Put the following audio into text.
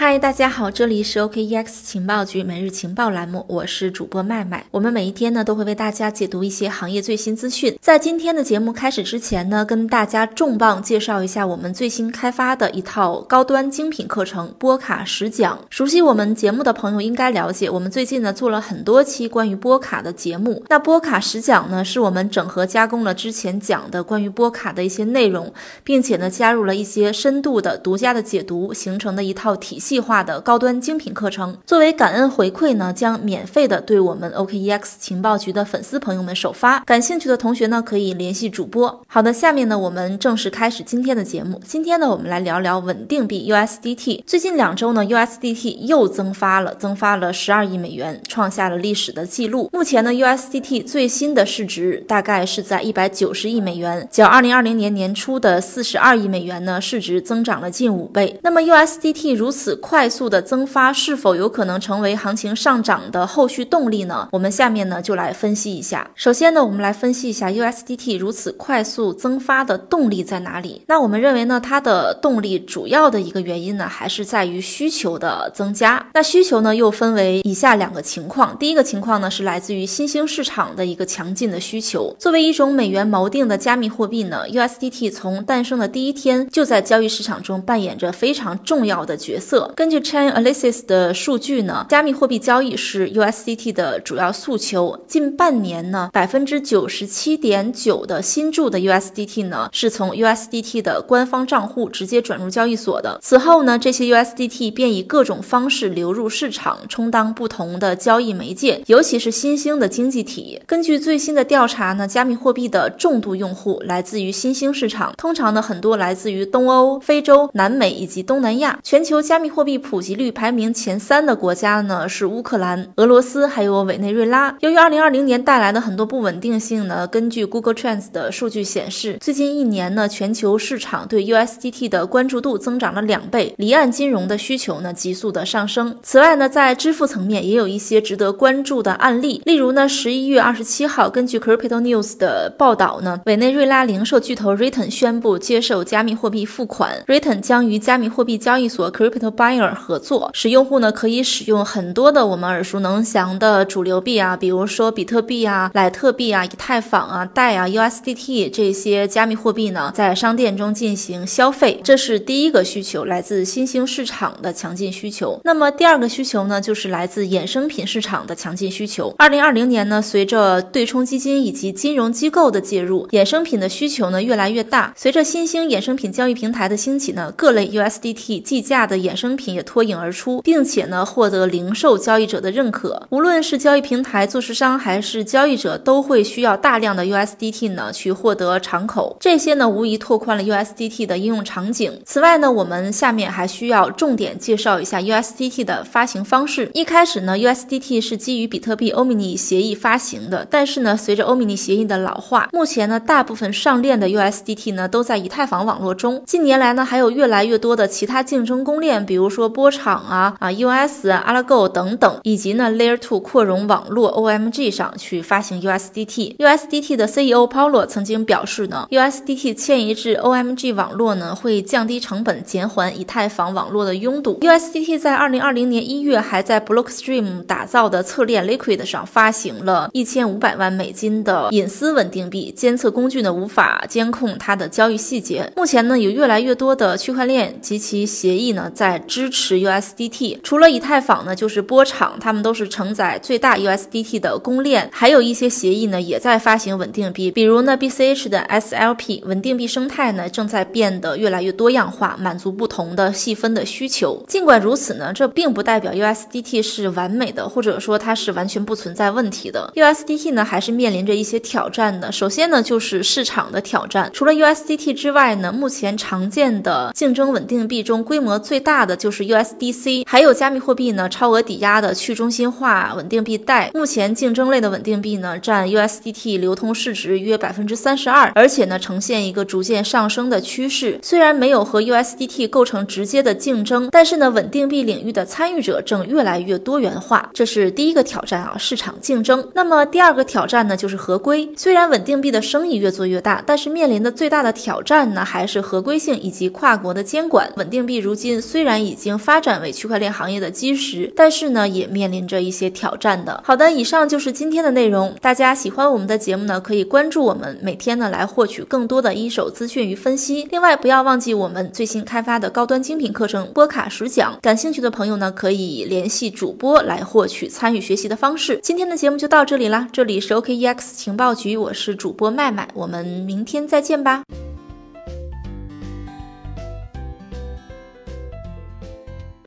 嗨，大家好，这里是 OKEX 情报局每日情报栏目，我是主播麦麦。我们每一天呢都会为大家解读一些行业最新资讯。在今天的节目开始之前呢，跟大家重磅介绍一下我们最新开发的一套高端精品课程——波卡十讲。熟悉我们节目的朋友应该了解，我们最近呢做了很多期关于波卡的节目。那波卡十讲呢，是我们整合加工了之前讲的关于波卡的一些内容，并且呢加入了一些深度的独家的解读，形成的一套体系。计划的高端精品课程，作为感恩回馈呢，将免费的对我们 OKEX 情报局的粉丝朋友们首发。感兴趣的同学呢，可以联系主播。好的，下面呢，我们正式开始今天的节目。今天呢，我们来聊聊稳定币 USDT。最近两周呢，USDT 又增发了，增发了十二亿美元，创下了历史的记录。目前呢，USDT 最新的市值大概是在一百九十亿美元，较二零二零年年初的四十二亿美元呢，市值增长了近五倍。那么 USDT 如此。快速的增发是否有可能成为行情上涨的后续动力呢？我们下面呢就来分析一下。首先呢，我们来分析一下 USDT 如此快速增发的动力在哪里？那我们认为呢，它的动力主要的一个原因呢，还是在于需求的增加。那需求呢，又分为以下两个情况。第一个情况呢，是来自于新兴市场的一个强劲的需求。作为一种美元锚定的加密货币呢，USDT 从诞生的第一天就在交易市场中扮演着非常重要的角色。根据 Chainalysis 的数据呢，加密货币交易是 USDT 的主要诉求。近半年呢，百分之九十七点九的新注的 USDT 呢，是从 USDT 的官方账户直接转入交易所的。此后呢，这些 USDT 便以各种方式流入市场，充当不同的交易媒介，尤其是新兴的经济体。根据最新的调查呢，加密货币的重度用户来自于新兴市场，通常呢，很多来自于东欧、非洲、南美以及东南亚。全球加密货币。普及率排名前三的国家呢是乌克兰、俄罗斯还有委内瑞拉。由于2020年带来的很多不稳定性呢，根据 Google Trends 的数据显示，最近一年呢，全球市场对 USDT 的关注度增长了两倍，离岸金融的需求呢急速的上升。此外呢，在支付层面也有一些值得关注的案例，例如呢，十一月二十七号，根据 Crypto News 的报道呢，委内瑞拉零售巨头 Riton 宣布接受加密货币付款，Riton 将于加密货币交易所 Crypto Buyer 合作，使用户呢可以使用很多的我们耳熟能详的主流币啊，比如说比特币啊、莱特币啊、以太坊啊、代啊、USDT 这些加密货币呢，在商店中进行消费，这是第一个需求，来自新兴市场的强劲需求。那么第二个需求呢，就是来自衍生品市场的强劲需求。二零二零年呢，随着对冲基金以及金融机构的介入，衍生品的需求呢越来越大。随着新兴衍生品交易平台的兴起呢，各类 USDT 计价的衍生品也脱颖而出，并且呢获得零售交易者的认可。无论是交易平台、做市商还是交易者，都会需要大量的 USDT 呢去获得敞口。这些呢无疑拓宽了 USDT 的应用场景。此外呢，我们下面还需要重点介绍一下 USDT 的发行方式。一开始呢，USDT 是基于比特币欧米尼协议发行的，但是呢，随着欧米尼协议的老化，目前呢大部分上链的 USDT 呢都在以太坊网络中。近年来呢，还有越来越多的其他竞争公链，比比如说。波场啊啊，US 啊，Algo 等等，以及呢 Layer Two 扩容网络 OMG 上去发行 USDT。USDT 的 CEO Paulo 曾经表示呢，USDT 迁移至 OMG 网络呢，会降低成本，减缓以太坊网络的拥堵。USDT 在二零二零年一月还在 Blockstream 打造的侧链 Liquid 上发行了一千五百万美金的隐私稳定币，监测工具呢无法监控它的交易细节。目前呢，有越来越多的区块链及其协议呢在支持。USDT，除了以太坊呢，就是波场，它们都是承载最大 USDT 的公链，还有一些协议呢也在发行稳定币，比如呢 BCH 的 SLP 稳定币生态呢正在变得越来越多样化，满足不同的细分的需求。尽管如此呢，这并不代表 USDT 是完美的，或者说它是完全不存在问题的。USDT 呢还是面临着一些挑战的。首先呢就是市场的挑战，除了 USDT 之外呢，目前常见的竞争稳定币中规模最大的就是 USDC，还有加密货币呢，超额抵押的去中心化稳定币贷。目前竞争类的稳定币呢，占 USDT 流通市值约百分之三十二，而且呢，呈现一个逐渐上升的趋势。虽然没有和 USDT 构成直接的竞争，但是呢，稳定币领域的参与者正越来越多元化，这是第一个挑战啊，市场竞争。那么第二个挑战呢，就是合规。虽然稳定币的生意越做越大，但是面临的最大的挑战呢，还是合规性以及跨国的监管。稳定币如今虽然已已经发展为区块链行业的基石，但是呢，也面临着一些挑战的。好的，以上就是今天的内容。大家喜欢我们的节目呢，可以关注我们，每天呢来获取更多的一手资讯与分析。另外，不要忘记我们最新开发的高端精品课程波卡实讲，感兴趣的朋友呢，可以联系主播来获取参与学习的方式。今天的节目就到这里啦，这里是 OKEX 情报局，我是主播麦麦，我们明天再见吧。